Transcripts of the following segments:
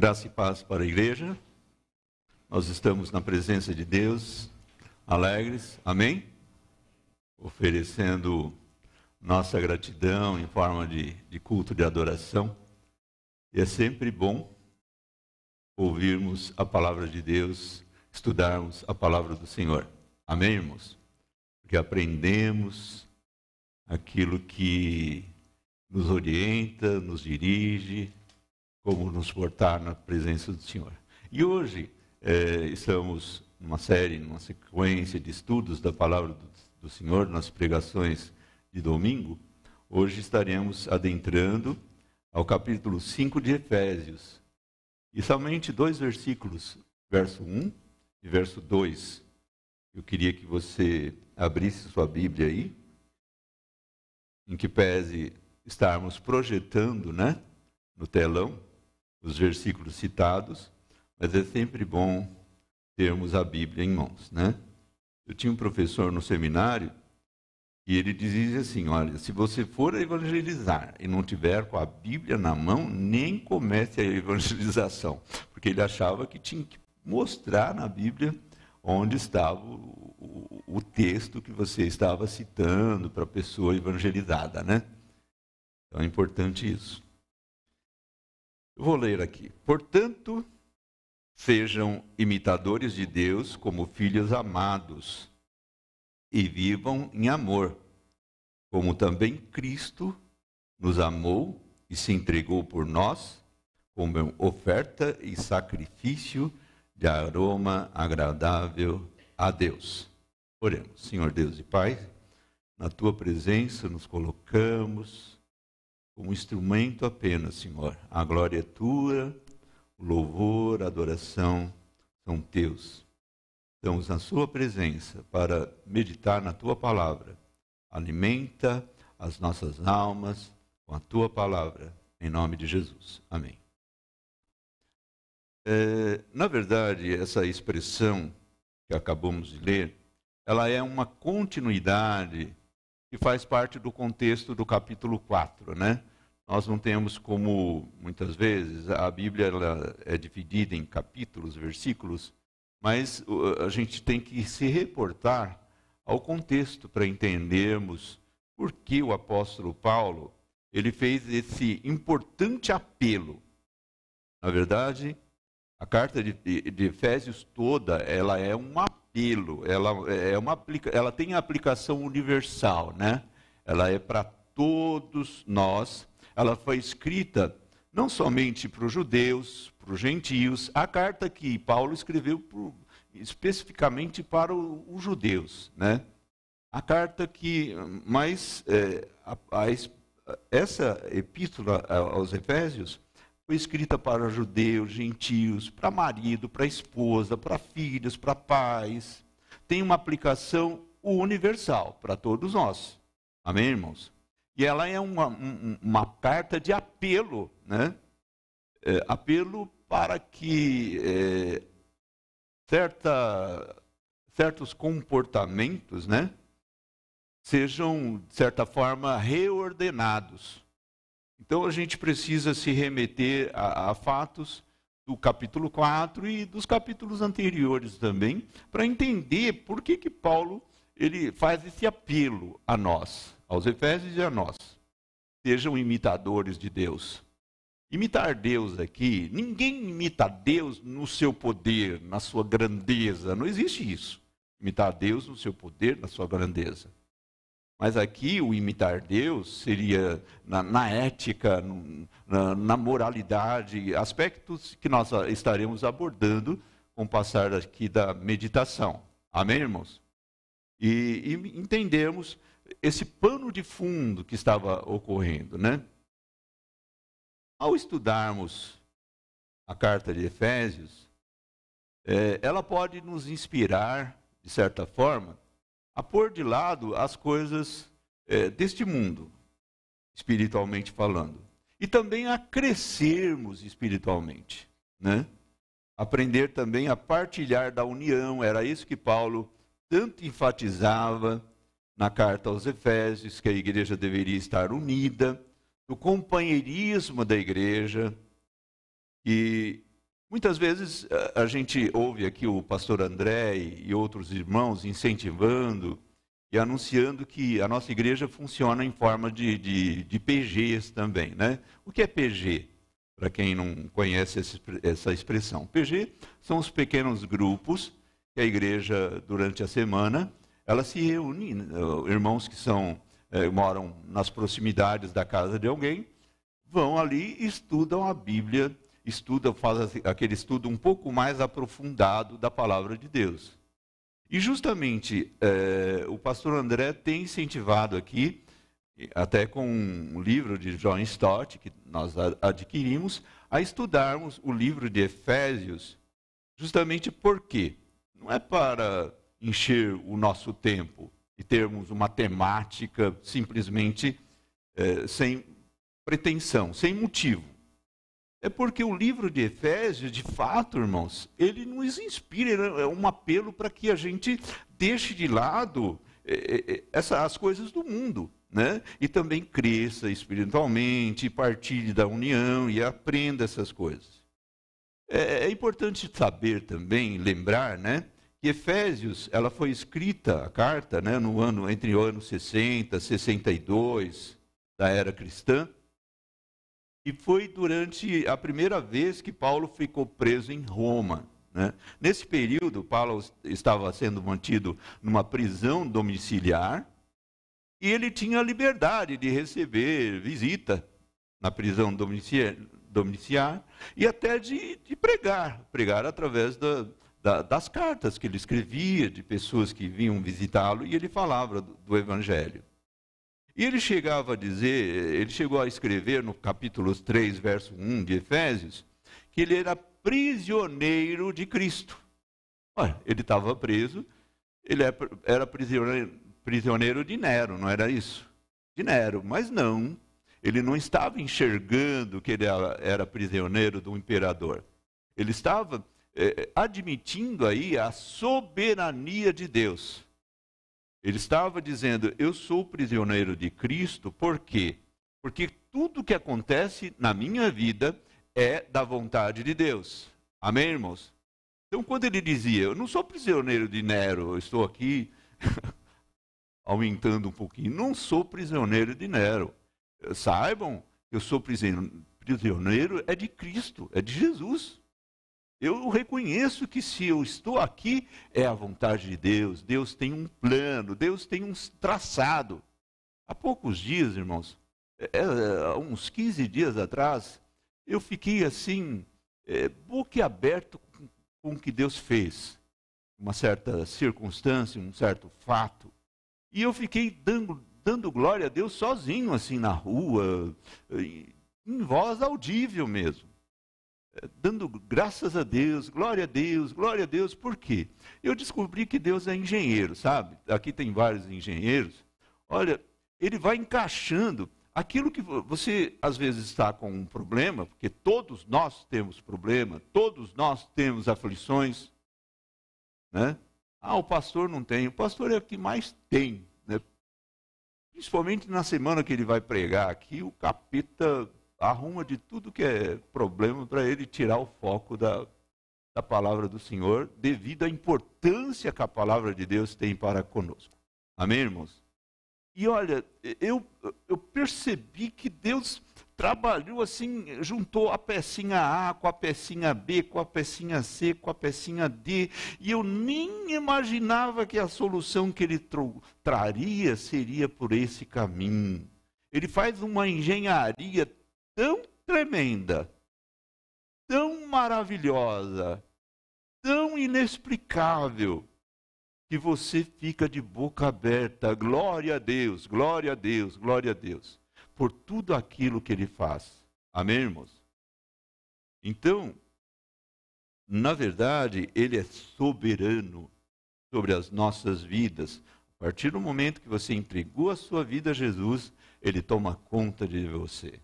Graça e paz para a igreja. Nós estamos na presença de Deus, alegres, amém? Oferecendo nossa gratidão em forma de, de culto de adoração. E é sempre bom ouvirmos a palavra de Deus, estudarmos a palavra do Senhor. Amém, irmãos? Porque aprendemos aquilo que nos orienta, nos dirige, como nos portar na presença do Senhor. E hoje é, estamos numa série, numa sequência de estudos da palavra do, do Senhor, nas pregações de domingo. Hoje estaremos adentrando ao capítulo 5 de Efésios. E somente dois versículos, verso 1 e verso 2. Eu queria que você abrisse sua Bíblia aí, em que pese estarmos projetando, né, no telão, os versículos citados, mas é sempre bom termos a Bíblia em mãos, né? Eu tinha um professor no seminário e ele dizia assim: olha, se você for evangelizar e não tiver com a Bíblia na mão, nem comece a evangelização, porque ele achava que tinha que mostrar na Bíblia onde estava o, o, o texto que você estava citando para a pessoa evangelizada, né? Então é importante isso. Vou ler aqui. Portanto, sejam imitadores de Deus como filhos amados e vivam em amor, como também Cristo nos amou e se entregou por nós como oferta e sacrifício de aroma agradável a Deus. Oremos, Senhor Deus e Pai, na tua presença nos colocamos como instrumento apenas, Senhor. A glória é tua, o louvor, a adoração são teus. Estamos na Sua presença para meditar na Tua palavra. Alimenta as nossas almas com a Tua palavra, em nome de Jesus. Amém. É, na verdade, essa expressão que acabamos de ler, ela é uma continuidade que faz parte do contexto do capítulo 4, né? Nós não temos como, muitas vezes, a Bíblia ela é dividida em capítulos, versículos, mas a gente tem que se reportar ao contexto para entendermos por que o apóstolo Paulo ele fez esse importante apelo. Na verdade, a carta de, de Efésios toda ela é um apelo, ela é uma ela tem aplicação universal, né? Ela é para todos nós. Ela foi escrita não somente para os judeus, para os gentios, a carta que Paulo escreveu por, especificamente para os judeus, né? A carta que, mas é, a, a, essa epístola aos Efésios foi escrita para judeus, gentios, para marido, para esposa, para filhos, para pais. Tem uma aplicação universal para todos nós. Amém, irmãos? E ela é uma, uma carta de apelo, né? É, apelo para que é, certa, certos comportamentos, né? Sejam, de certa forma, reordenados. Então a gente precisa se remeter a, a fatos do capítulo 4 e dos capítulos anteriores também, para entender por que, que Paulo ele faz esse apelo a nós aos Efésios e a nós. Sejam imitadores de Deus. Imitar Deus aqui, ninguém imita Deus no seu poder, na sua grandeza. Não existe isso. Imitar Deus no seu poder, na sua grandeza. Mas aqui o imitar Deus seria na, na ética, na, na, moralidade, aspectos que nós estaremos abordando com o passar aqui da meditação. Amém, irmãos? E, e entendemos esse pano de fundo que estava ocorrendo, né? Ao estudarmos a carta de Efésios, é, ela pode nos inspirar, de certa forma, a pôr de lado as coisas é, deste mundo, espiritualmente falando, e também a crescermos espiritualmente, né? Aprender também a partilhar da união, era isso que Paulo tanto enfatizava na carta aos Efésios, que a igreja deveria estar unida, do companheirismo da igreja, e Muitas vezes a gente ouve aqui o pastor André e outros irmãos incentivando e anunciando que a nossa igreja funciona em forma de, de, de PGs também. Né? O que é PG? Para quem não conhece essa expressão. PG são os pequenos grupos que a igreja, durante a semana, ela se reúne, irmãos que são, é, moram nas proximidades da casa de alguém, vão ali e estudam a Bíblia, estudam, fazem aquele estudo um pouco mais aprofundado da palavra de Deus. E justamente é, o pastor André tem incentivado aqui, até com um livro de John Stott, que nós adquirimos, a estudarmos o livro de Efésios, justamente porque não é para encher o nosso tempo e termos uma temática simplesmente é, sem pretensão, sem motivo. É porque o livro de Efésios, de fato, irmãos, ele nos inspira, é um apelo para que a gente deixe de lado é, essa, as coisas do mundo, né? E também cresça espiritualmente, partilhe da união e aprenda essas coisas. É, é importante saber também, lembrar, né? Efésios, ela foi escrita, a carta, né, no ano, entre o ano 60 e 62 da era cristã, e foi durante a primeira vez que Paulo ficou preso em Roma. Né? Nesse período, Paulo estava sendo mantido numa prisão domiciliar e ele tinha liberdade de receber visita na prisão domiciliar e até de, de pregar, pregar através da, da, das cartas que ele escrevia, de pessoas que vinham visitá-lo e ele falava do, do Evangelho. E ele chegava a dizer, ele chegou a escrever no capítulo 3, verso 1 de Efésios, que ele era prisioneiro de Cristo. Olha, ele estava preso, ele é era prisioneiro, prisioneiro de Nero, não era isso? De Nero, mas não, ele não estava enxergando que ele era prisioneiro do imperador. Ele estava é, admitindo aí a soberania de Deus. Ele estava dizendo: Eu sou prisioneiro de Cristo, por quê? Porque tudo que acontece na minha vida é da vontade de Deus. Amém, irmãos? Então, quando ele dizia: Eu não sou prisioneiro de Nero, eu estou aqui aumentando um pouquinho, não sou prisioneiro de Nero. Saibam eu sou prisioneiro é de Cristo, é de Jesus. Eu reconheço que se eu estou aqui, é a vontade de Deus. Deus tem um plano, Deus tem um traçado. Há poucos dias, irmãos, é, é uns 15 dias atrás, eu fiquei assim, é, boquiaberto com, com o que Deus fez. Uma certa circunstância, um certo fato. E eu fiquei dando, dando glória a Deus sozinho, assim, na rua, em voz audível mesmo dando graças a Deus, glória a Deus, glória a Deus. Por quê? Eu descobri que Deus é engenheiro, sabe? Aqui tem vários engenheiros. Olha, ele vai encaixando aquilo que você às vezes está com um problema, porque todos nós temos problema, todos nós temos aflições, né? Ah, o pastor não tem. O pastor é o que mais tem, né? Principalmente na semana que ele vai pregar aqui, o capeta arruma de tudo que é problema para ele tirar o foco da, da palavra do Senhor, devido à importância que a palavra de Deus tem para conosco. Amém, irmãos? E olha, eu, eu percebi que Deus trabalhou assim, juntou a pecinha A com a pecinha B, com a pecinha C, com a pecinha D, e eu nem imaginava que a solução que ele traria seria por esse caminho. Ele faz uma engenharia tão tremenda, tão maravilhosa, tão inexplicável, que você fica de boca aberta. Glória a Deus, glória a Deus, glória a Deus, por tudo aquilo que Ele faz. Amém, irmãos? Então, na verdade, Ele é soberano sobre as nossas vidas. A partir do momento que você entregou a sua vida a Jesus, Ele toma conta de você.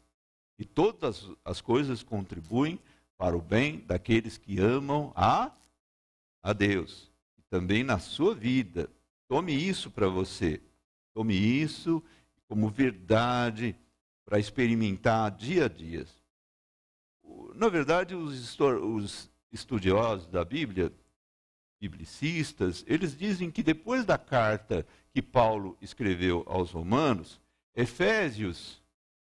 E todas as coisas contribuem para o bem daqueles que amam a, a Deus. E também na sua vida. Tome isso para você. Tome isso como verdade para experimentar dia a dia. Na verdade, os, os estudiosos da Bíblia, biblicistas, eles dizem que depois da carta que Paulo escreveu aos Romanos, Efésios,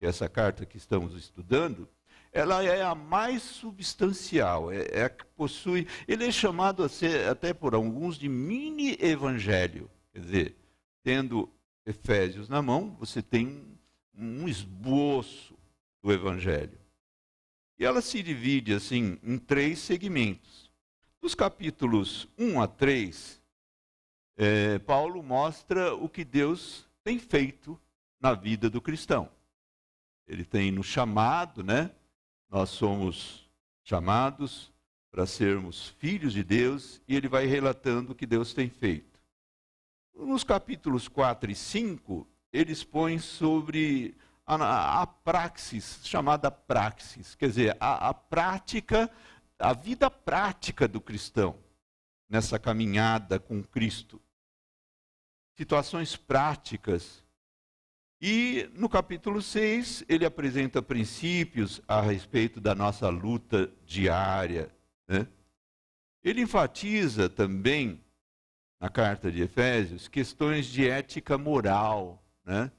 essa carta que estamos estudando, ela é a mais substancial, é, é a que possui. Ele é chamado a ser, até por alguns de mini evangelho. Quer dizer, tendo Efésios na mão, você tem um esboço do evangelho. E ela se divide assim em três segmentos. Dos capítulos 1 a 3, é, Paulo mostra o que Deus tem feito na vida do cristão. Ele tem nos chamado, né? Nós somos chamados para sermos filhos de Deus e ele vai relatando o que Deus tem feito. Nos capítulos 4 e 5, ele expõe sobre a, a praxis, chamada praxis, quer dizer, a, a prática, a vida prática do cristão nessa caminhada com Cristo. Situações práticas e no capítulo 6, ele apresenta princípios a respeito da nossa luta diária. Né? Ele enfatiza também, na carta de Efésios, questões de ética moral, né?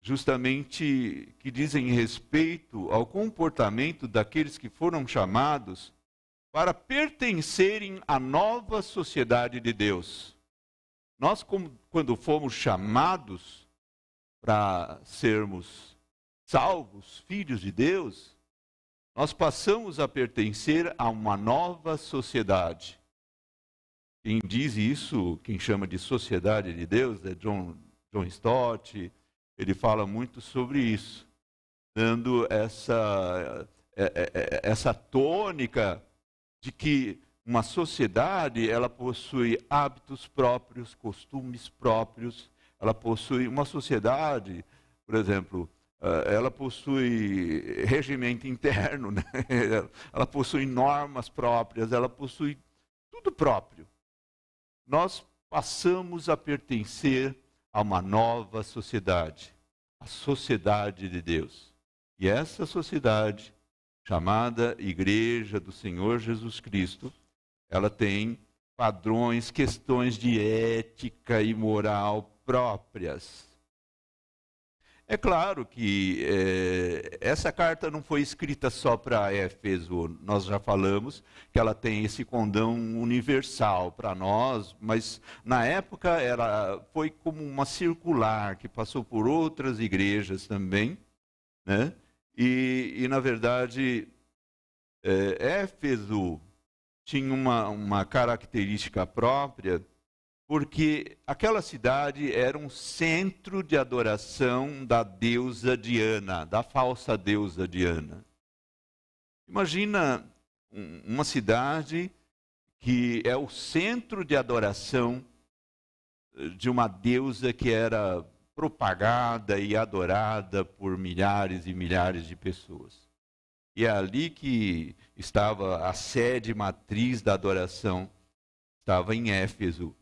justamente que dizem respeito ao comportamento daqueles que foram chamados para pertencerem à nova sociedade de Deus. Nós, quando fomos chamados, para sermos salvos, filhos de Deus, nós passamos a pertencer a uma nova sociedade. Quem diz isso, quem chama de sociedade de Deus, é John, John Stott, ele fala muito sobre isso, dando essa, é, é, é, essa tônica de que uma sociedade ela possui hábitos próprios, costumes próprios, ela possui uma sociedade, por exemplo, eh, ela possui regimento interno, né? ela possui normas próprias, ela possui tudo próprio. Nós passamos a pertencer a uma nova sociedade, a sociedade de Deus. E essa sociedade, chamada Igreja do Senhor Jesus Cristo, ela tem padrões, questões de ética e moral próprias. É claro que é, essa carta não foi escrita só para Éfeso, nós já falamos que ela tem esse condão universal para nós, mas na época ela foi como uma circular que passou por outras igrejas também, né? E, e na verdade, é, Éfeso tinha uma, uma característica própria porque aquela cidade era um centro de adoração da deusa Diana, da falsa deusa Diana. Imagina uma cidade que é o centro de adoração eh, de uma deusa que era propagada e adorada por milhares e milhares de pessoas. E é ali que estava a sede matriz da adoração, estava em Éfeso.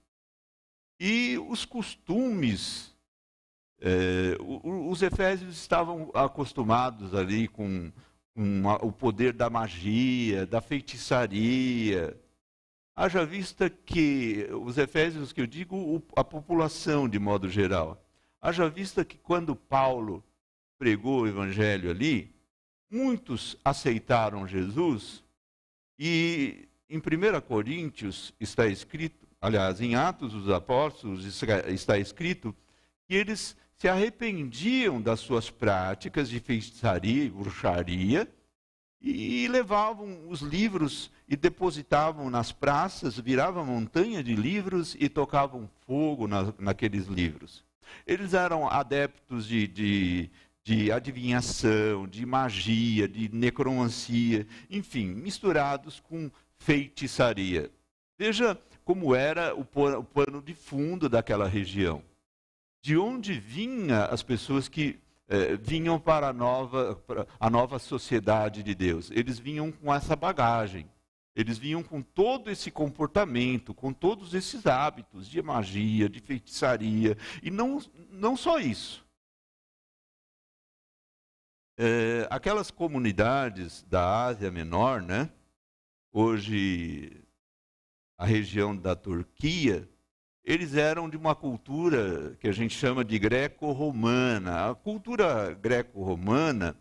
E os costumes, é, os efésios estavam acostumados ali com, com o poder da magia, da feitiçaria. Haja vista que os efésios, que eu digo, a população de modo geral, haja vista que quando Paulo pregou o evangelho ali, muitos aceitaram Jesus e em 1 Coríntios está escrito aliás, em Atos dos Apóstolos está escrito que eles se arrependiam das suas práticas de feitiçaria e bruxaria e levavam os livros e depositavam nas praças, viravam montanha de livros e tocavam fogo na, naqueles livros. Eles eram adeptos de, de, de adivinhação, de magia, de necromancia, enfim, misturados com feitiçaria. Veja como era o pano de fundo daquela região. De onde vinham as pessoas que eh, vinham para a, nova, para a nova sociedade de Deus? Eles vinham com essa bagagem. Eles vinham com todo esse comportamento, com todos esses hábitos de magia, de feitiçaria. E não, não só isso. É, aquelas comunidades da Ásia Menor, né? hoje a região da Turquia, eles eram de uma cultura que a gente chama de greco-romana. A cultura greco-romana,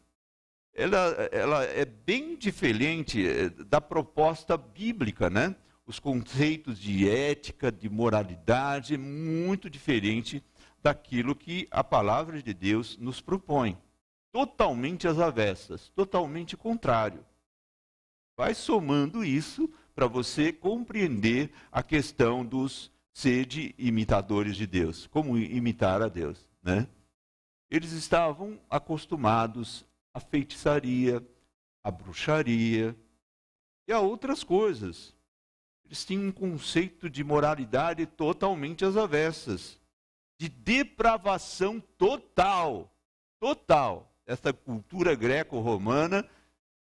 ela, ela é bem diferente eh, da proposta bíblica, né? Os conceitos de ética, de moralidade, é muito diferente daquilo que a palavra de Deus nos propõe. Totalmente às avessas, totalmente contrário. Vai somando isso para você compreender a questão dos sede imitadores de Deus. Como imitar a Deus, né? Eles estavam acostumados à feitiçaria, à bruxaria e a outras coisas. Eles tinham um conceito de moralidade totalmente às avessas, de depravação total, total. Essa cultura greco-romana,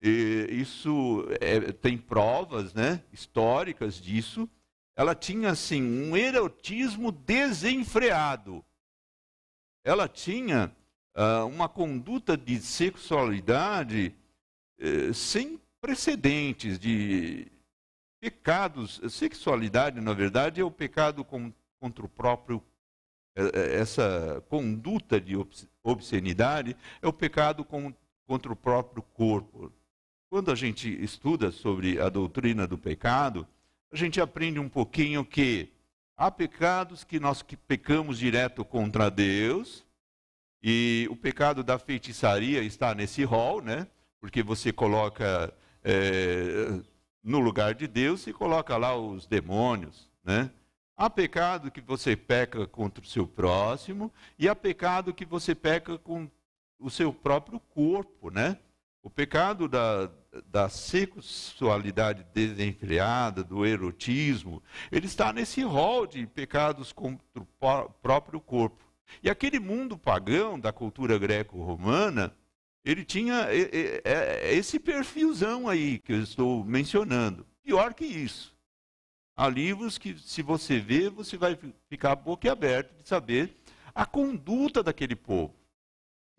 isso é, tem provas, né, históricas disso ela tinha assim um erotismo desenfreado. Ela tinha uh, uma conduta de sexualidade uh, sem precedentes, de pecados. Sexualidade, na verdade, é o pecado com, contra o próprio. Eh, eh, essa conduta de obscenidade é o pecado com, contra o próprio corpo. Quando a gente estuda sobre a doutrina do pecado, a gente aprende um pouquinho que há pecados que nós que pecamos direto contra Deus, e o pecado da feitiçaria está nesse rol, né? Porque você coloca é, no lugar de Deus e coloca lá os demônios, né? Há pecado que você peca contra o seu próximo e há pecado que você peca com o seu próprio corpo, né? O pecado da, da sexualidade desenfreada, do erotismo, ele está nesse rol de pecados contra o próprio corpo. E aquele mundo pagão da cultura greco-romana, ele tinha é, esse perfilzão aí que eu estou mencionando. Pior que isso. Há livros que, se você vê, você vai ficar boquiaberto de saber a conduta daquele povo.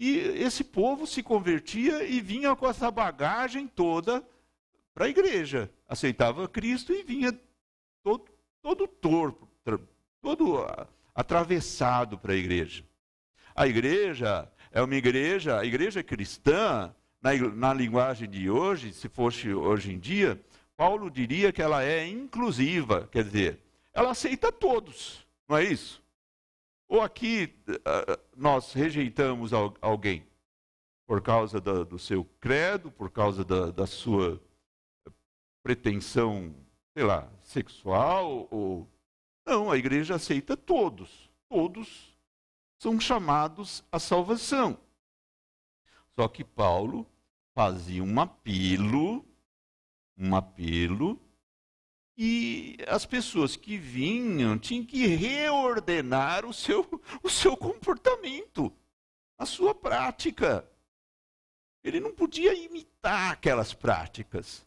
E esse povo se convertia e vinha com essa bagagem toda para a igreja. Aceitava Cristo e vinha todo, todo todo atravessado para a igreja. A igreja é uma igreja, a igreja cristã, na, na linguagem de hoje, se fosse hoje em dia, Paulo diria que ela é inclusiva, quer dizer, ela aceita todos, não é isso? Ou aqui uh, nós rejeitamos alguém por causa do seu credo, por causa da, da sua pretensão, sei lá, sexual ou não, a igreja aceita todos. Todos são chamados à salvação. Só que Paulo fazia um apelo, um apelo e as pessoas que vinham tinham que reordenar o seu, o seu comportamento, a sua prática. Ele não podia imitar aquelas práticas.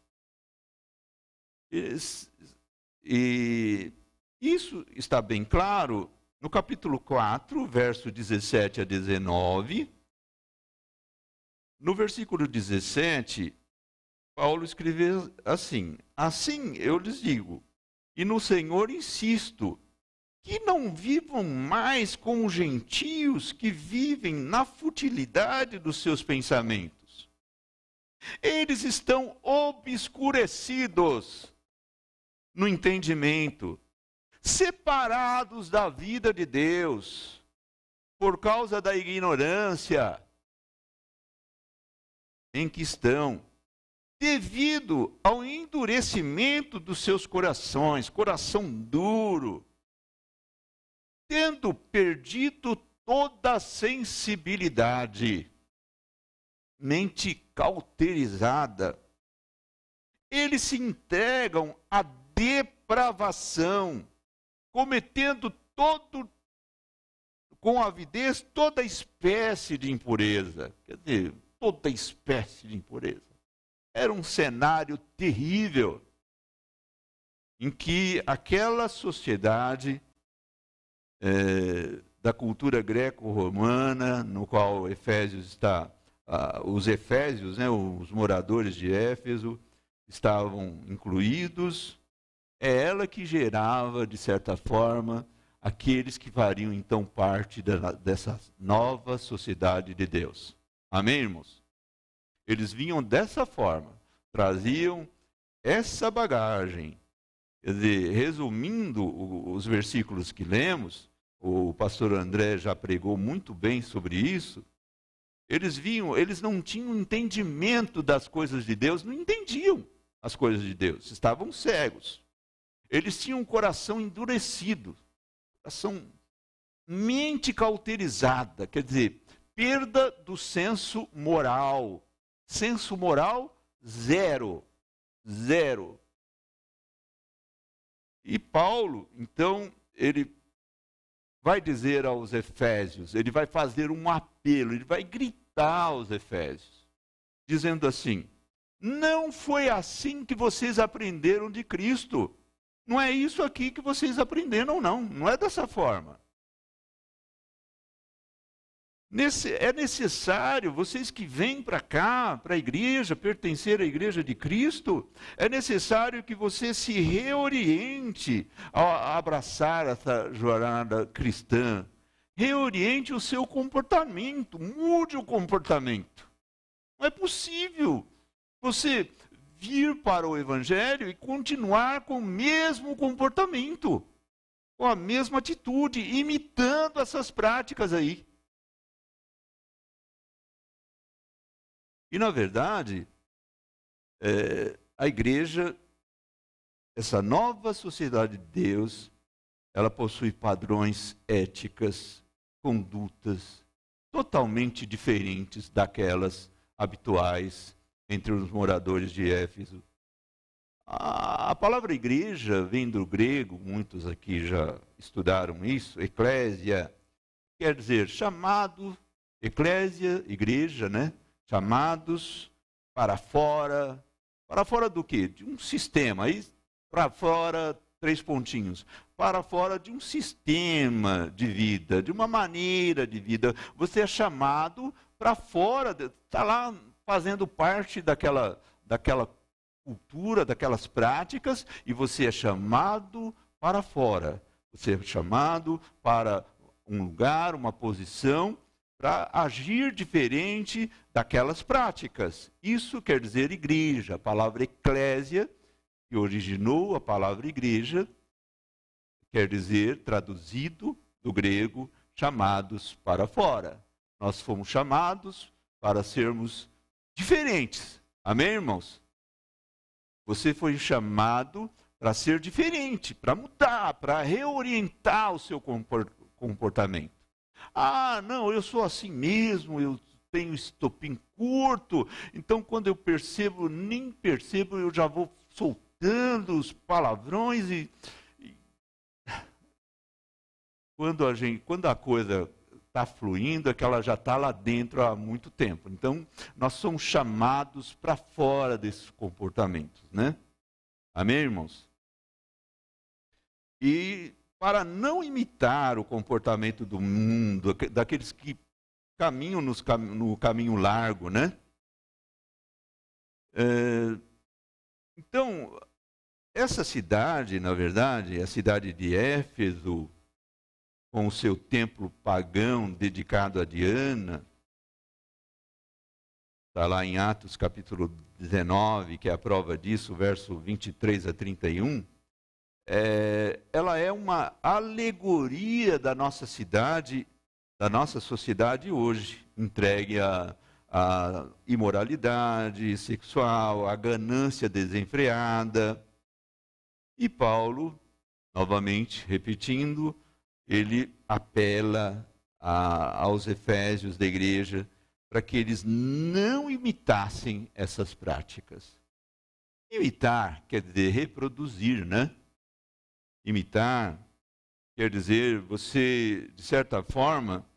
E isso está bem claro no capítulo 4, verso 17 a 19. No versículo 17, Paulo escreveu assim: Assim eu lhes digo, e no Senhor insisto, que não vivam mais como gentios que vivem na futilidade dos seus pensamentos. Eles estão obscurecidos no entendimento, separados da vida de Deus, por causa da ignorância em que estão devido ao endurecimento dos seus corações, coração duro, tendo perdido toda a sensibilidade, mente cauterizada, eles se entregam à depravação, cometendo todo com avidez toda espécie de impureza, quer dizer, toda espécie de impureza. Era um cenário terrível em que aquela sociedade é, da cultura greco-romana, no qual Efésios está, ah, os Efésios, né, os moradores de Éfeso, estavam incluídos, é ela que gerava, de certa forma, aqueles que fariam então parte da, dessa nova sociedade de Deus. Amém, irmãos? Eles vinham dessa forma, traziam essa bagagem. Quer dizer, resumindo os versículos que lemos, o pastor André já pregou muito bem sobre isso. Eles vinham, eles não tinham entendimento das coisas de Deus, não entendiam as coisas de Deus, estavam cegos. Eles tinham um coração endurecido, coração mente cauterizada, quer dizer, perda do senso moral. Senso moral zero. Zero. E Paulo, então, ele vai dizer aos Efésios, ele vai fazer um apelo, ele vai gritar aos Efésios, dizendo assim: Não foi assim que vocês aprenderam de Cristo. Não é isso aqui que vocês aprenderam, não. Não é dessa forma. Nesse, é necessário, vocês que vêm para cá, para a igreja, pertencer à igreja de Cristo, é necessário que você se reoriente a abraçar essa jornada cristã. Reoriente o seu comportamento, mude o comportamento. Não é possível você vir para o Evangelho e continuar com o mesmo comportamento, com a mesma atitude, imitando essas práticas aí. E, na verdade, é, a igreja, essa nova sociedade de Deus, ela possui padrões éticas, condutas totalmente diferentes daquelas habituais entre os moradores de Éfeso. A, a palavra igreja vem do grego, muitos aqui já estudaram isso, eclésia, quer dizer chamado, eclésia, igreja, né? Chamados para fora. Para fora do quê? De um sistema. Aí, para fora, três pontinhos. Para fora de um sistema de vida, de uma maneira de vida. Você é chamado para fora, está lá fazendo parte daquela, daquela cultura, daquelas práticas, e você é chamado para fora. Você é chamado para um lugar, uma posição para agir diferente daquelas práticas. Isso quer dizer igreja. A palavra eclésia, que originou a palavra igreja, quer dizer, traduzido do grego, chamados para fora. Nós fomos chamados para sermos diferentes. Amém, irmãos? Você foi chamado para ser diferente, para mudar, para reorientar o seu comportamento. Ah, não, eu sou assim mesmo, eu tenho estopim curto, então quando eu percebo, nem percebo, eu já vou soltando os palavrões e, quando a gente, quando a coisa está fluindo, é que ela já está lá dentro há muito tempo. Então, nós somos chamados para fora desses comportamentos, né? Amém, irmãos? E para não imitar o comportamento do mundo, daqueles que caminham no caminho largo, né? É, então, essa cidade, na verdade, a cidade de Éfeso, com o seu templo pagão dedicado a Diana, está lá em Atos capítulo 19, que é a prova disso, verso 23 a 31 é, ela é uma alegoria da nossa cidade, da nossa sociedade hoje, entregue à, à imoralidade sexual, à ganância desenfreada. E Paulo, novamente repetindo, ele apela a, aos efésios da igreja para que eles não imitassem essas práticas. Imitar quer dizer reproduzir, né? Imitar, quer dizer, você, de certa forma,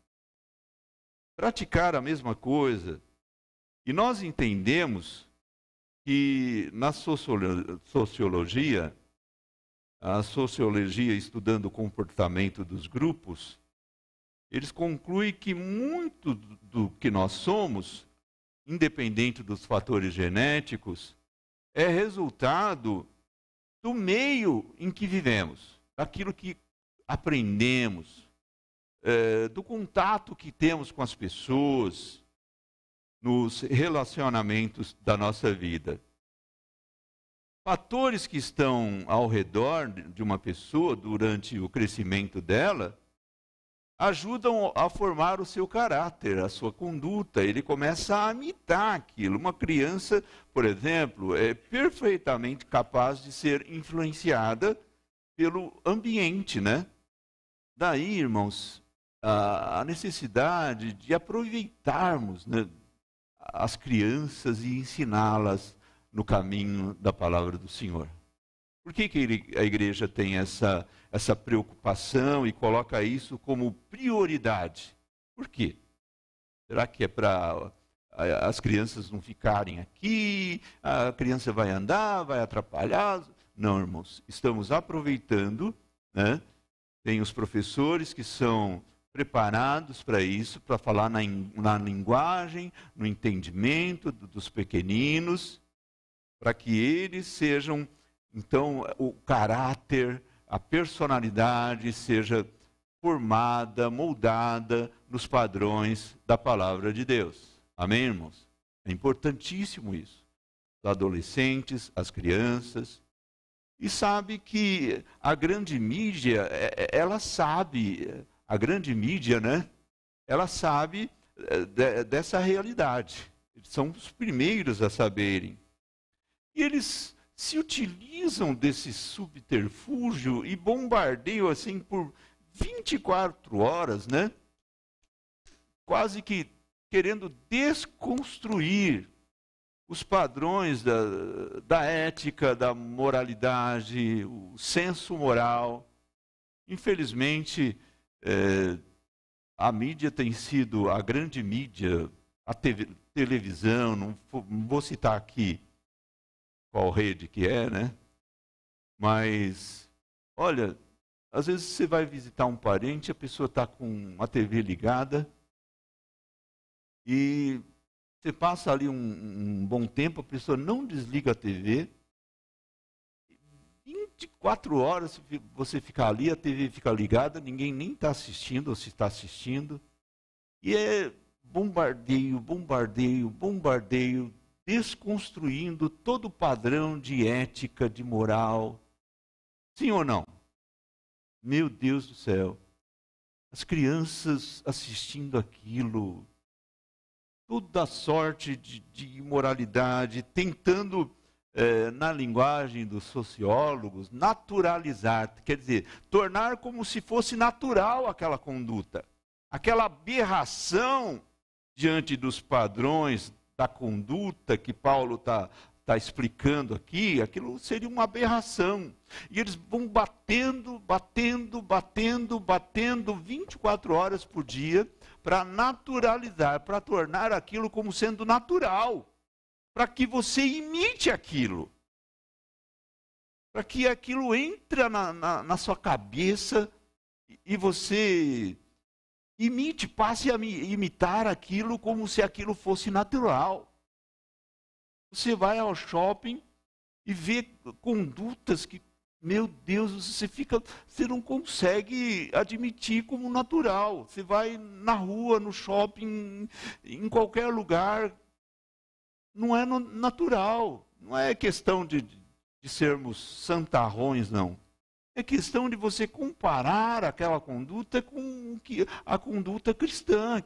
praticar a mesma coisa. E nós entendemos que na sociologia, a sociologia estudando o comportamento dos grupos, eles concluem que muito do que nós somos, independente dos fatores genéticos, é resultado do meio em que vivemos, daquilo que aprendemos, é, do contato que temos com as pessoas, nos relacionamentos da nossa vida. Fatores que estão ao redor de uma pessoa durante o crescimento dela ajudam a formar o seu caráter, a sua conduta. Ele começa a imitar aquilo. Uma criança, por exemplo, é perfeitamente capaz de ser influenciada pelo ambiente, né? Daí, irmãos, a necessidade de aproveitarmos né, as crianças e ensiná-las no caminho da palavra do Senhor. Por que, que a igreja tem essa, essa preocupação e coloca isso como prioridade? Por quê? Será que é para as crianças não ficarem aqui, a criança vai andar, vai atrapalhar? Não, irmãos, estamos aproveitando, né? Tem os professores que são preparados para isso, para falar na, na, linguagem, no entendimento dos pequeninos, para que eles sejam então, o caráter, a personalidade seja formada, moldada nos padrões da palavra de Deus. Amém, irmãos? É importantíssimo isso. Os adolescentes, as crianças. E sabe que a grande mídia, é, é, ela sabe, a grande mídia, né? Ela sabe é, dessa realidade. Eles são os primeiros a saberem. E eles se utilizam desse subterfúgio e bombardeiam assim por 24 horas, né? Quase que querendo desconstruir os padrões da, da ética, da moralidade, o senso moral. Infelizmente, é, a mídia tem sido a grande mídia, a TV, televisão, não, vou citar aqui qual rede que é, né? Mas, olha, às vezes você vai visitar um parente, a pessoa está com a TV ligada e você passa ali um, um, bom tempo, a pessoa não desliga a TV. 24 horas você fica ali, a TV fica ligada, ninguém nem está assistindo ou se está assistindo. E é bombardeio, bombardeio, bombardeio desconstruindo todo o padrão de ética, de moral. Sim ou não? Meu Deus do céu. As crianças assistindo aquilo, toda sorte de, de imoralidade, tentando, eh, na linguagem dos sociólogos, naturalizar, quer dizer, tornar como se fosse natural aquela conduta, aquela aberração diante dos padrões da conduta que Paulo está tá explicando aqui, aquilo seria uma aberração. E eles vão batendo, batendo, batendo, batendo 24 horas por dia para naturalizar, para tornar aquilo como sendo natural, para que você imite aquilo, para que aquilo entre na, na, na sua cabeça e você Imite, passe a imitar aquilo como se aquilo fosse natural. Você vai ao shopping e vê condutas que, meu Deus, você fica, você não consegue admitir como natural. Você vai na rua, no shopping, em qualquer lugar, não é natural. Não é questão de, de sermos santarrões, não. É questão de você comparar aquela conduta com a conduta cristã,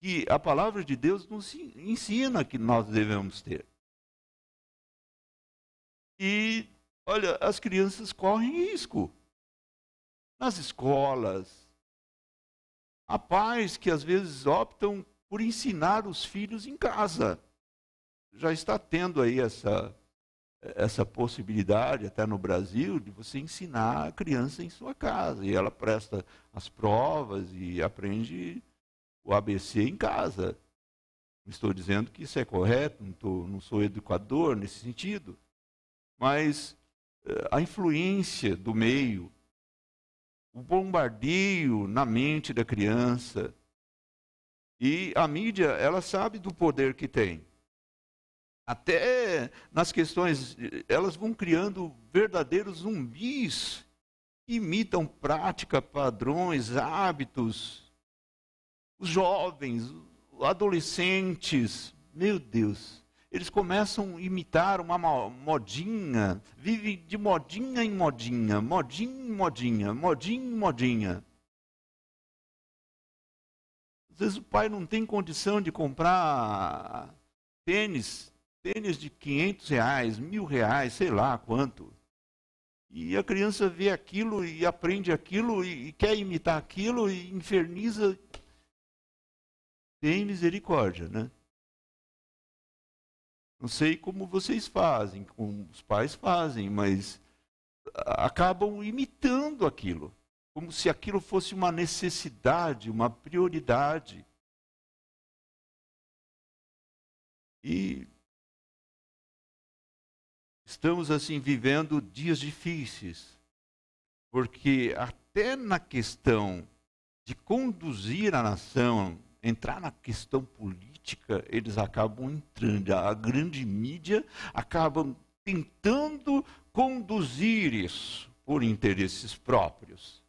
que a palavra de Deus nos ensina que nós devemos ter. E, olha, as crianças correm risco. Nas escolas. Há pais que às vezes optam por ensinar os filhos em casa. Já está tendo aí essa essa possibilidade, até no Brasil, de você ensinar a criança em sua casa. E ela presta as provas e aprende o ABC em casa. Não estou dizendo que isso é correto, não, estou, não sou educador nesse sentido. Mas eh, a influência do meio, o bombardeio na mente da criança. E a mídia, ela sabe do poder que tem. Até nas questões, elas vão criando verdadeiros zumbis que imitam prática, padrões, hábitos. Os jovens, adolescentes, meu Deus, eles começam a imitar uma modinha, vivem de modinha em modinha, modinha em modinha, modinha em modinha. Às vezes o pai não tem condição de comprar tênis tênis de 500 reais, mil reais, sei lá quanto. E a criança vê aquilo e aprende aquilo e, e quer imitar aquilo e inferniza. Tem misericórdia, né? Não sei como vocês fazem, como os pais fazem, mas acabam imitando aquilo, como se aquilo fosse uma necessidade, uma prioridade. E Estamos assim vivendo dias difíceis, porque até na questão de conduzir a nação, entrar na questão política, eles acabam entrando. A grande mídia acabam tentando conduzir isso por interesses próprios.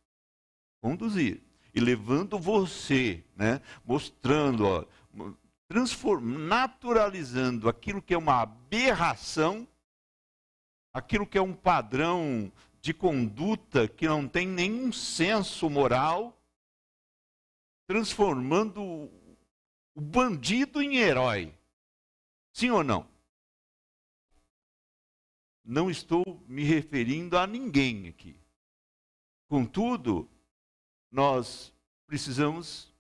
Conduzir. E levando você, né, mostrando, ó, naturalizando aquilo que é uma aberração aquilo que é um padrão de conduta que não tem nenhum senso moral, transformando o bandido em herói. Sim ou não? Não estou me referindo a ninguém aqui. Contudo, nós precisamos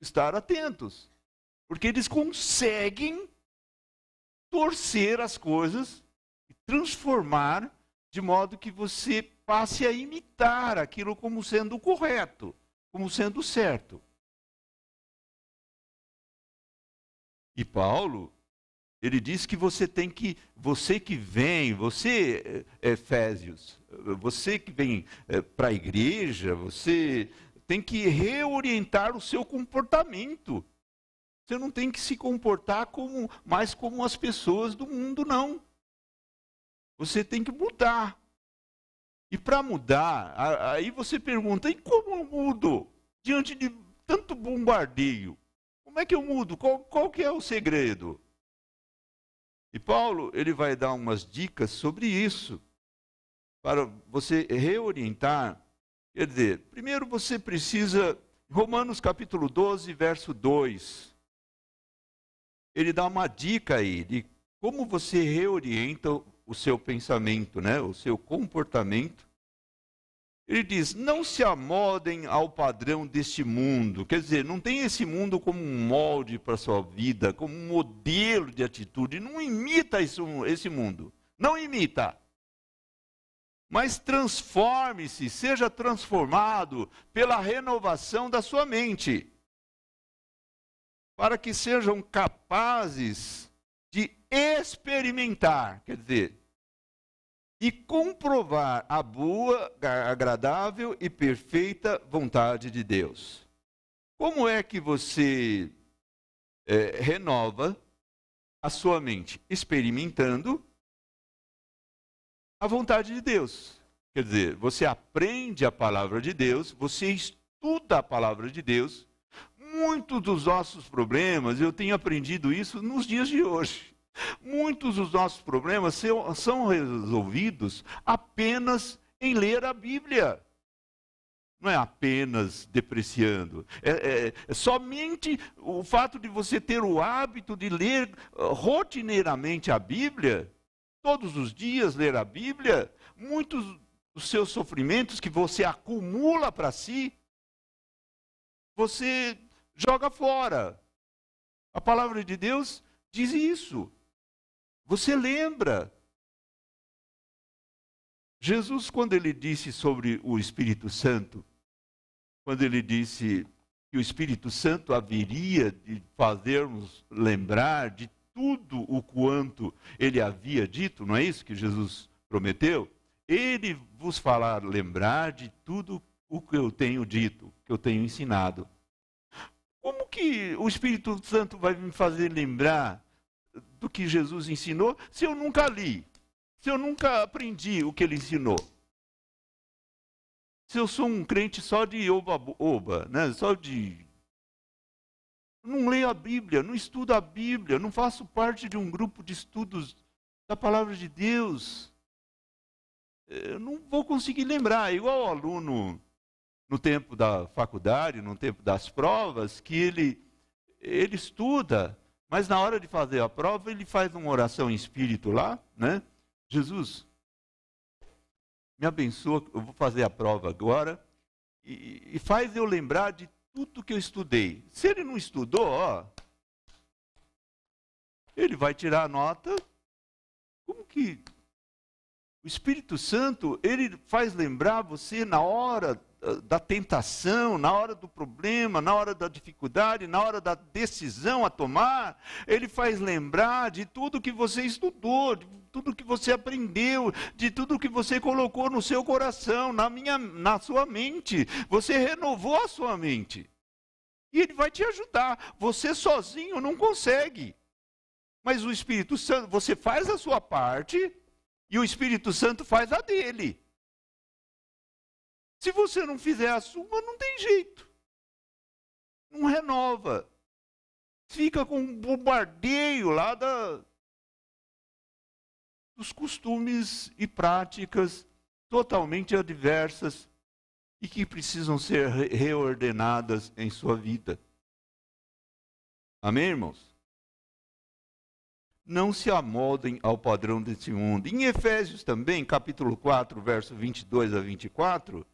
estar atentos, porque eles conseguem torcer as coisas transformar de modo que você passe a imitar aquilo como sendo correto, como sendo certo. E Paulo, ele diz que você tem que, você que vem, você, eh, Efésios, você que vem eh, para a igreja, você tem que reorientar o seu comportamento. Você não tem que se comportar como, mais como as pessoas do mundo, não. Você tem que mudar. E para mudar, aí você pergunta: e como eu mudo diante de tanto bombardeio? Como é que eu mudo? Qual, qual que é o segredo? E Paulo, ele vai dar umas dicas sobre isso, para você reorientar. Quer dizer, primeiro você precisa, Romanos capítulo 12, verso 2, ele dá uma dica aí de como você reorienta o seu pensamento, né, o seu comportamento. Ele diz: não se amodem ao padrão deste mundo. Quer dizer, não tem esse mundo como um molde para a sua vida, como um modelo de atitude. Não imita esse mundo. Não imita. Mas transforme-se, seja transformado pela renovação da sua mente, para que sejam capazes de experimentar, quer dizer, e comprovar a boa, agradável e perfeita vontade de Deus. Como é que você é, renova a sua mente? Experimentando a vontade de Deus. Quer dizer, você aprende a palavra de Deus, você estuda a palavra de Deus, muitos dos nossos problemas, eu tenho aprendido isso nos dias de hoje. Muitos dos nossos problemas são resolvidos apenas em ler a Bíblia. Não é apenas depreciando. É, é, é, somente o fato de você ter o hábito de ler uh, rotineiramente a Bíblia, todos os dias ler a Bíblia, muitos dos seus sofrimentos que você acumula para si, você joga fora. A palavra de Deus diz isso. Você lembra? Jesus, quando ele disse sobre o Espírito Santo, quando ele disse que o Espírito Santo haveria de fazermos lembrar de tudo o quanto ele havia dito, não é isso que Jesus prometeu? Ele vos falar, lembrar de tudo o que eu tenho dito, que eu tenho ensinado. Como que o Espírito Santo vai me fazer lembrar do que Jesus ensinou se eu nunca li? Se eu nunca aprendi o que ele ensinou? Se eu sou um crente só de oba-oba, né? só de. Não leio a Bíblia, não estudo a Bíblia, não faço parte de um grupo de estudos da palavra de Deus. Eu não vou conseguir lembrar, igual o aluno no tempo da faculdade, no tempo das provas, que ele, ele estuda, mas na hora de fazer a prova, ele faz uma oração em espírito lá, né? Jesus, me abençoa, eu vou fazer a prova agora, e, e faz eu lembrar de tudo que eu estudei. Se ele não estudou, ó, ele vai tirar a nota. Como que o Espírito Santo, ele faz lembrar você na hora da tentação, na hora do problema, na hora da dificuldade, na hora da decisão a tomar, ele faz lembrar de tudo que você estudou, de tudo que você aprendeu, de tudo que você colocou no seu coração, na minha, na sua mente. Você renovou a sua mente. E ele vai te ajudar. Você sozinho não consegue. Mas o Espírito Santo, você faz a sua parte e o Espírito Santo faz a dele. Se você não fizer a sua, não tem jeito. Não renova. Fica com um bombardeio lá da, dos costumes e práticas totalmente adversas e que precisam ser reordenadas em sua vida. Amém, irmãos? Não se amoldem ao padrão desse mundo. Em Efésios também, capítulo 4, verso 22 a 24,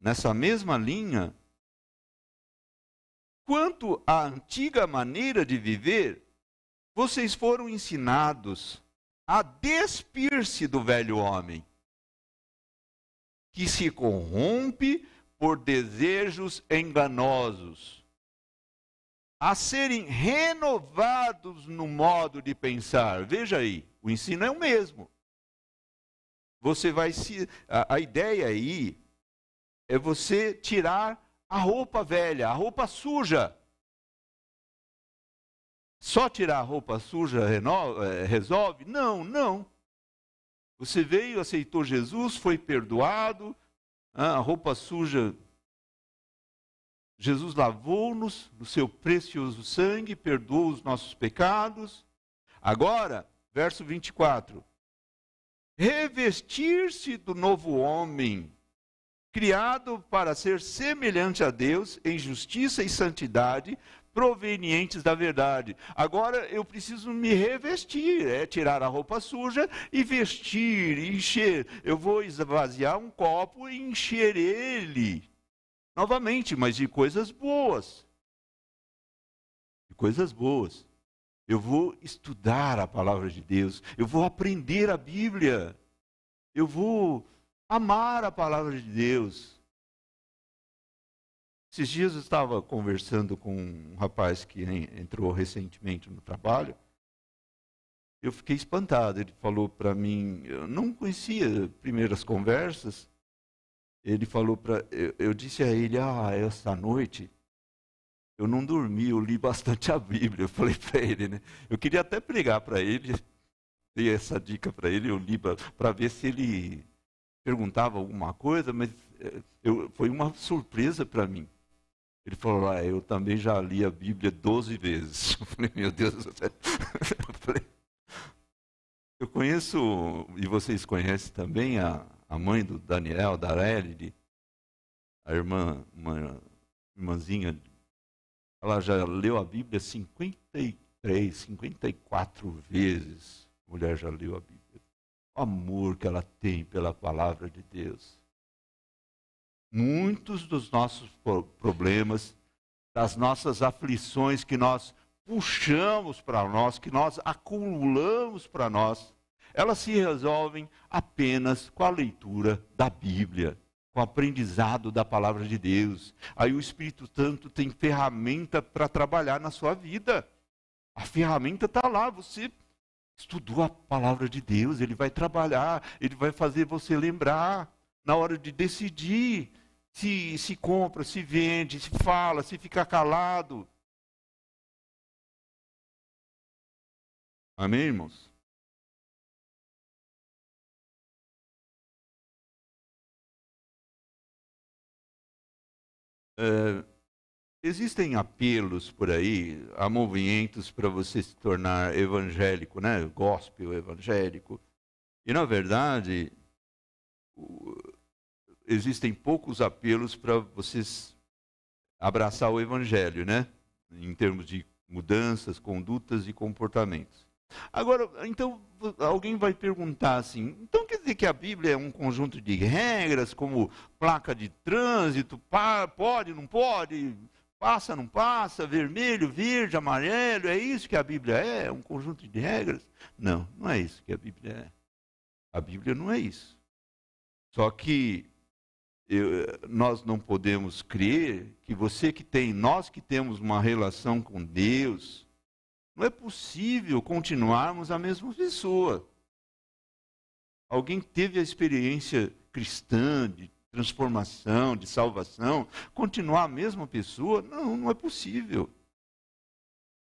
nessa mesma linha, quanto à antiga maneira de viver, vocês foram ensinados a despir-se do velho homem, que se corrompe por desejos enganosos, a serem renovados no modo de pensar. Veja aí, o ensino é o mesmo. Você vai se. A, a ideia aí é você tirar a roupa velha, a roupa suja. Só tirar a roupa suja eh, resolve? Não, não. Você veio, aceitou Jesus, foi perdoado, a roupa suja. Jesus lavou-nos no seu precioso sangue, perdoou os nossos pecados. Agora, verso 24: revestir-se do novo homem criado para ser semelhante a Deus em justiça e santidade, provenientes da verdade. Agora eu preciso me revestir, é tirar a roupa suja e vestir, encher. Eu vou esvaziar um copo e encher ele novamente, mas de coisas boas. De coisas boas. Eu vou estudar a palavra de Deus, eu vou aprender a Bíblia. Eu vou amar a palavra de Deus. Esses dias eu estava conversando com um rapaz que entrou recentemente no trabalho. Eu fiquei espantado. Ele falou para mim, eu não conhecia primeiras conversas. Ele falou para, eu, eu disse a ele, ah, essa noite eu não dormi, eu li bastante a Bíblia. Eu falei para ele, né? Eu queria até pregar para ele, dei essa dica para ele, eu li para ver se ele perguntava alguma coisa, mas eh, eu, foi uma surpresa para mim. Ele falou, ah, eu também já li a Bíblia 12 vezes. Eu falei, meu Deus do céu. Eu, falei, eu conheço, e vocês conhecem também, a, a mãe do Daniel, da Arely, a irmã, uma irmãzinha, ela já leu a Bíblia 53, 54 vezes. A mulher já leu a Bíblia amor que ela tem pela palavra de Deus. Muitos dos nossos problemas, das nossas aflições que nós puxamos para nós, que nós acumulamos para nós, elas se resolvem apenas com a leitura da Bíblia, com o aprendizado da palavra de Deus. Aí o Espírito Santo tem ferramenta para trabalhar na sua vida. A ferramenta está lá, você estudou a palavra de Deus, ele vai trabalhar, ele vai fazer você lembrar na hora de decidir se se compra, se vende, se fala, se fica calado. Amém, irmãos? É, existem apelos por aí, há movimentos para você se tornar evangélico, né? Gospel evangélico. E, na verdade, existem poucos apelos para vocês abraçar o evangelho, né? Em termos de mudanças, condutas e comportamentos. Agora, então, alguém vai perguntar assim: então quer dizer que a Bíblia é um conjunto de regras, como placa de trânsito, pode, não pode, passa, não passa, vermelho, verde, amarelo, é isso que a Bíblia é? É um conjunto de regras? Não, não é isso que a Bíblia é. A Bíblia não é isso. Só que eu, nós não podemos crer que você que tem, nós que temos uma relação com Deus, não é possível continuarmos a mesma pessoa. Alguém teve a experiência cristã de transformação, de salvação, continuar a mesma pessoa? Não, não é possível.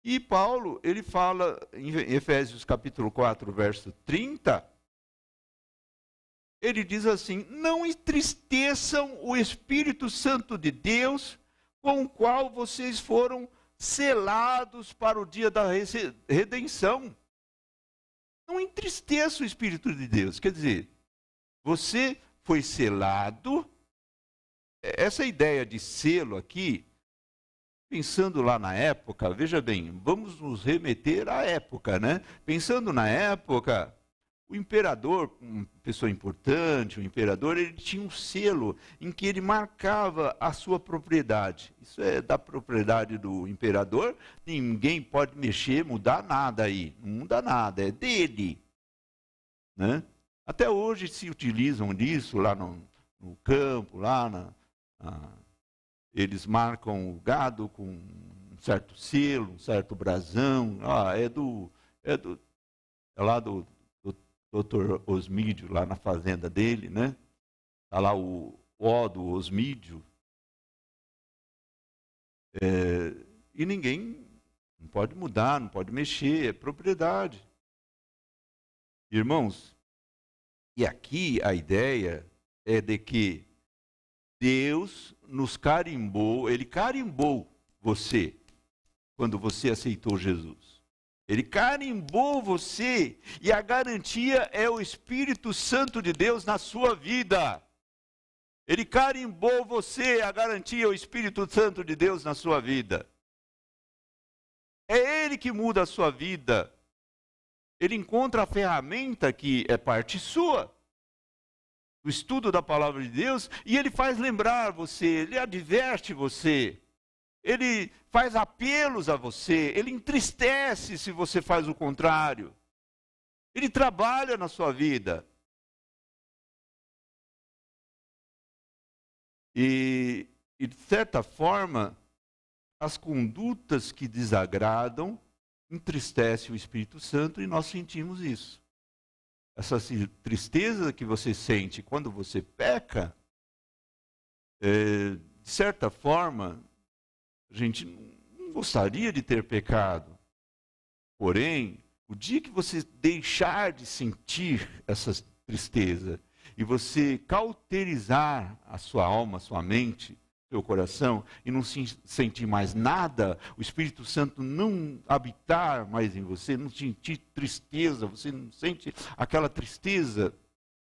E Paulo, ele fala em Efésios capítulo 4, verso 30, ele diz assim: Não entristeçam o Espírito Santo de Deus, com o qual vocês foram selados para o dia da redenção. Não entristeça o Espírito de Deus. Quer dizer, você foi selado. Essa ideia de selo aqui, pensando lá na época, veja bem, vamos nos remeter à época, né? Pensando na época, o imperador, uma pessoa importante, o imperador, ele tinha um selo em que ele marcava a sua propriedade. Isso é da propriedade do imperador, ninguém pode mexer, mudar nada aí. Não muda nada, é dele. Né? Até hoje se utilizam disso lá no, no campo, lá na, na, eles marcam o gado com um certo selo, um certo brasão. Ah, é do. É, do, é lá do, doutor Osmídio, lá na fazenda dele, né? Está lá o ó do Osmídio. É, e ninguém não pode mudar, não pode mexer, é propriedade. Irmãos, e aqui a ideia é de que Deus nos carimbou, Ele carimbou você quando você aceitou Jesus. Ele carimbou você e a garantia é o Espírito Santo de Deus na sua vida. Ele carimbou você, a garantia é o Espírito Santo de Deus na sua vida. É Ele que muda a sua vida. Ele encontra a ferramenta que é parte sua, o estudo da palavra de Deus, e ele faz lembrar você, ele adverte você ele faz apelos a você, ele entristece se você faz o contrário. Ele trabalha na sua vida. E, e, de certa forma, as condutas que desagradam entristecem o Espírito Santo e nós sentimos isso. Essa tristeza que você sente quando você peca, é, de certa forma, a gente não gostaria de ter pecado. Porém, o dia que você deixar de sentir essa tristeza e você cauterizar a sua alma, a sua mente, seu coração e não sentir mais nada, o Espírito Santo não habitar mais em você, não sentir tristeza, você não sente aquela tristeza,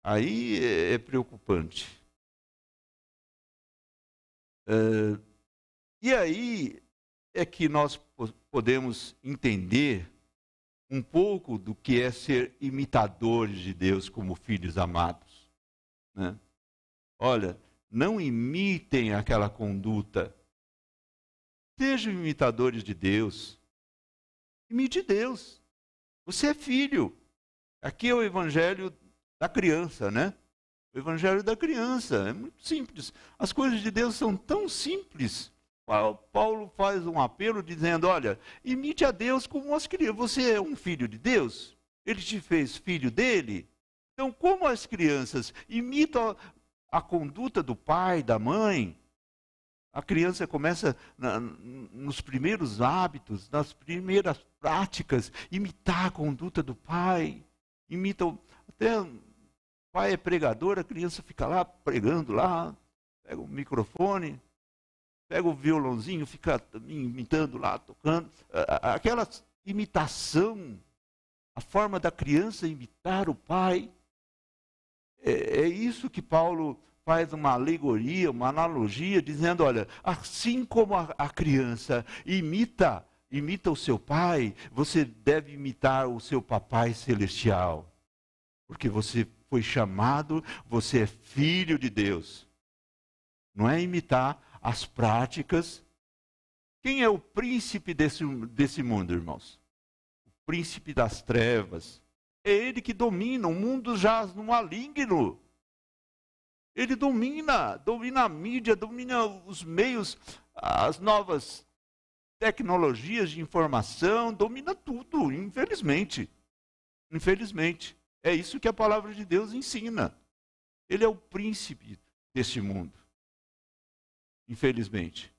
aí é, é preocupante. É, e aí é que nós podemos entender um pouco do que é ser imitadores de Deus como filhos amados. Né? Olha, não imitem aquela conduta. Sejam imitadores de Deus. Imite Deus. Você é filho. Aqui é o evangelho da criança, né? O evangelho da criança. É muito simples. As coisas de Deus são tão simples. Paulo faz um apelo dizendo: olha, imite a Deus como as crianças. Você é um filho de Deus? Ele te fez filho dele? Então, como as crianças imitam a, conduta do pai, da mãe, A criança começa na, nos primeiros hábitos, nas primeiras práticas, imitar a conduta do pai, imita até o pai é pregador, a criança fica lá pregando lá, pega o microfone, pega o violãozinho, fica imitando lá, tocando. Aquela imitação, a forma da criança imitar o pai, é, é isso que Paulo faz uma alegoria, uma analogia, dizendo: olha, assim como a, a criança imita, imita o seu pai, você deve imitar o seu papai celestial. Porque você foi chamado, você é filho de Deus. Não é imitar as práticas. Quem é o príncipe desse, desse mundo, irmãos? O príncipe das trevas. É ele que domina, o mundo jaz no maligno. Ele domina, domina a mídia, domina os meios, as novas tecnologias de informação, domina tudo, infelizmente. Infelizmente. É isso que a palavra de Deus ensina. Ele é o príncipe deste mundo infelizmente.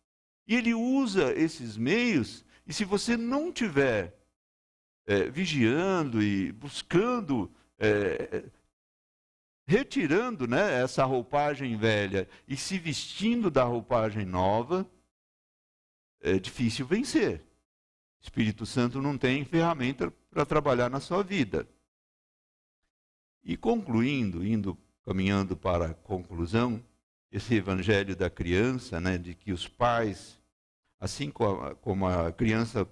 E ele usa esses meios, e se você não tiver é, vigiando e buscando, é, retirando né, essa roupagem velha e se vestindo da roupagem nova, é difícil vencer. O Espírito Santo não tem ferramenta para trabalhar na sua vida. E concluindo, indo caminhando para a conclusão, esse evangelho da criança, né, de que os pais, assim como a criança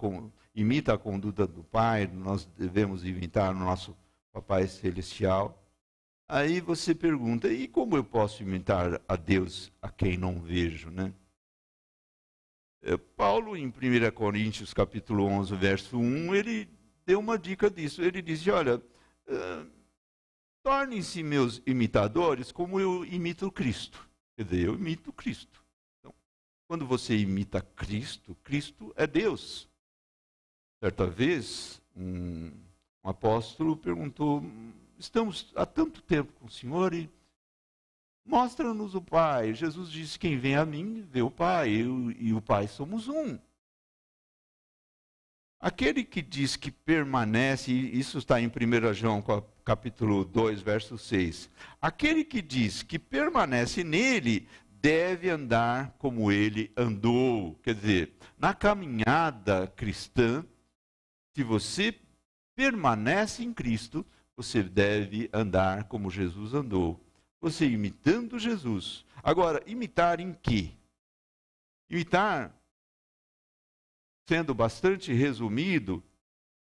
imita a conduta do pai, nós devemos imitar o nosso papai celestial. Aí você pergunta, e como eu posso imitar a Deus a quem não vejo, né? É, Paulo, em 1 Coríntios capítulo 11, verso 1, ele deu uma dica disso. Ele disse, olha, uh, tornem-se meus imitadores como eu imito Cristo. Quer dizer, eu imito Cristo. Então, quando você imita Cristo, Cristo é Deus. Certa vez, um, um apóstolo perguntou: Estamos há tanto tempo com o Senhor e mostra-nos o Pai. Jesus disse: Quem vem a mim vê o Pai, eu e o Pai somos um. Aquele que diz que permanece, isso está em 1 João capítulo 2, verso 6. Aquele que diz que permanece nele deve andar como ele andou. Quer dizer, na caminhada cristã, se você permanece em Cristo, você deve andar como Jesus andou. Você imitando Jesus. Agora, imitar em quê? Imitar sendo bastante resumido,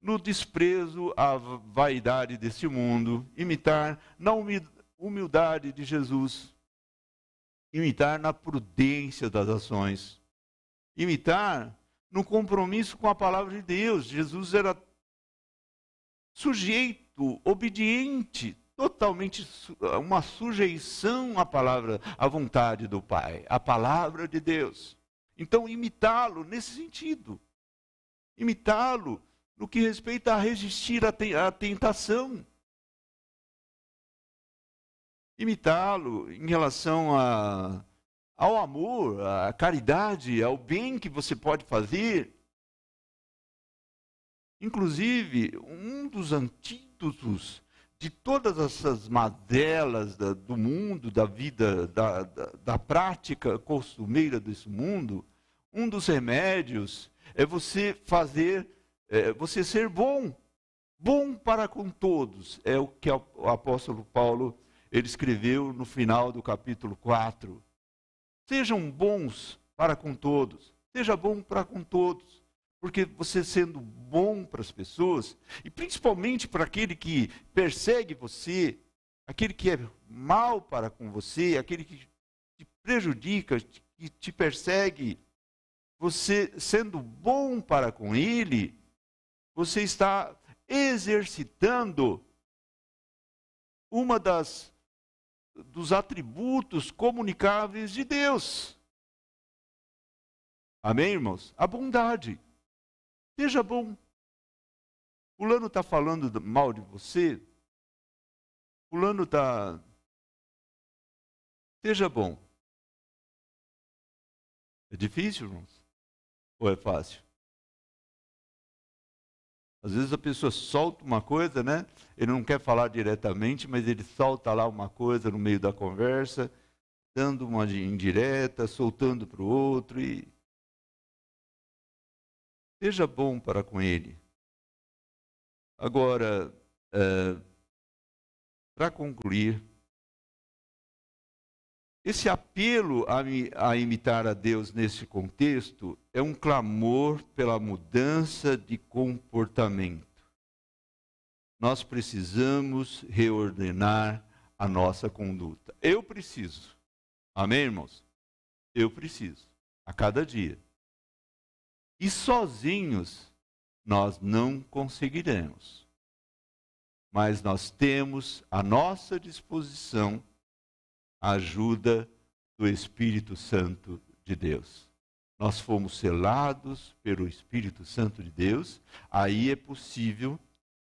no desprezo à vaidade desse mundo, imitar na humildade de Jesus, imitar na prudência das ações, imitar no compromisso com a palavra de Deus. Jesus era sujeito, obediente, totalmente uma sujeição à palavra, à vontade do Pai, à palavra de Deus. Então, imitá-lo nesse sentido imitá-lo no que respeita a resistir à tentação. Imitá-lo em relação a, ao amor, à caridade, ao bem que você pode fazer. Inclusive, um dos antídotos de todas essas mazelas do mundo, da vida, da, da, da prática costumeira desse mundo, um dos remédios é você fazer, é, você ser bom, bom para com todos. É o que o apóstolo Paulo ele escreveu no final do capítulo 4. Sejam bons para com todos. Seja bom para com todos. Porque você sendo bom para as pessoas, e principalmente para aquele que persegue você, aquele que é mal para com você, aquele que te prejudica, que te persegue, você sendo bom para com ele, você está exercitando uma das dos atributos comunicáveis de Deus. Amém, irmãos? A bondade. Seja bom. Fulano está falando mal de você. Fulano está. Seja bom. É difícil, irmãos? Ou é fácil? Às vezes a pessoa solta uma coisa, né? Ele não quer falar diretamente, mas ele solta lá uma coisa no meio da conversa, dando uma indireta, soltando para o outro e seja bom para com ele. Agora, é, para concluir, esse apelo a, imitar a Deus nesse contexto é um clamor pela mudança de comportamento. Nós precisamos reordenar a nossa conduta. Eu preciso. Amém, irmãos? Eu preciso. A cada dia. E sozinhos nós não conseguiremos. Mas nós temos à nossa disposição a ajuda do Espírito Santo de Deus. Nós fomos selados pelo Espírito Santo de Deus, aí é possível,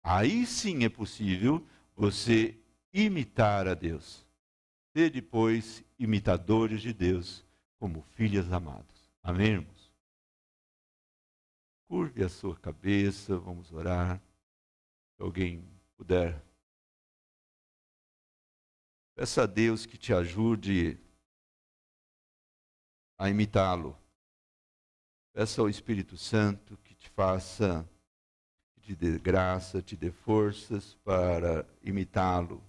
aí sim é possível você imitar a Deus. Ser depois imitadores de Deus como filhas amados. Amém, irmãos? Curve a sua cabeça, vamos orar. Se alguém puder Peça a Deus que te ajude a imitá-lo. Peça ao Espírito Santo que te faça, que te dê graça, te dê forças para imitá-lo,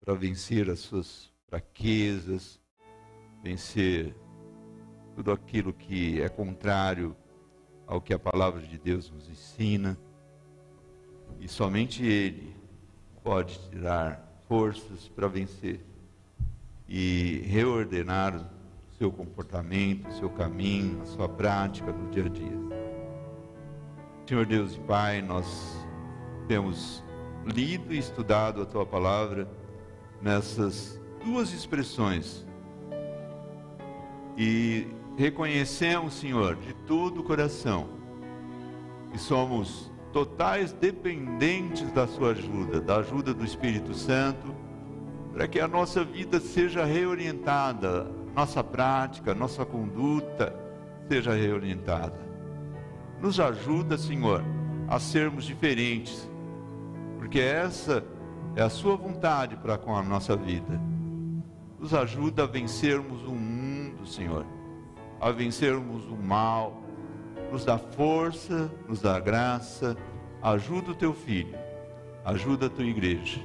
para vencer as suas fraquezas, vencer tudo aquilo que é contrário ao que a palavra de Deus nos ensina. E somente Ele pode tirar forças para vencer e reordenar o seu comportamento, o seu caminho, a sua prática no dia a dia. Senhor Deus e Pai, nós temos lido e estudado a tua palavra nessas duas expressões e reconhecemos, Senhor, de todo o coração que somos totais dependentes da sua ajuda, da ajuda do Espírito Santo, para que a nossa vida seja reorientada, nossa prática, nossa conduta seja reorientada. Nos ajuda, Senhor, a sermos diferentes, porque essa é a sua vontade para com a nossa vida. Nos ajuda a vencermos o mundo, Senhor, a vencermos o mal, nos dá força, nos dá graça. Ajuda o teu filho, ajuda a tua igreja.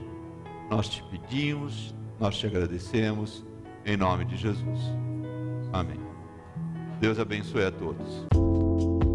Nós te pedimos, nós te agradecemos, em nome de Jesus. Amém. Deus abençoe a todos.